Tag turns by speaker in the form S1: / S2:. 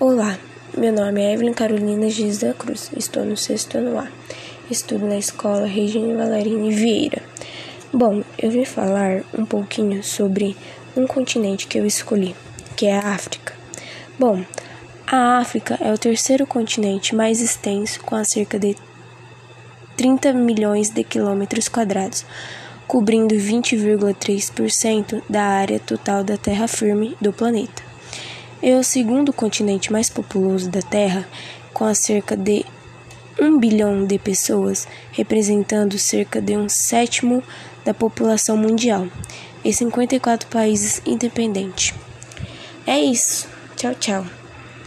S1: Olá, meu nome é Evelyn Carolina Giz da Cruz, estou no sexto ano A, estudo na escola Regina Valerine Vieira. Bom, eu vim falar um pouquinho sobre um continente que eu escolhi, que é a África. Bom, a África é o terceiro continente mais extenso, com cerca de 30 milhões de quilômetros quadrados, cobrindo 20,3% da área total da terra firme do planeta. É o segundo continente mais populoso da Terra, com cerca de 1 bilhão de pessoas, representando cerca de um sétimo da população mundial, e 54 países independentes. É isso. Tchau, tchau.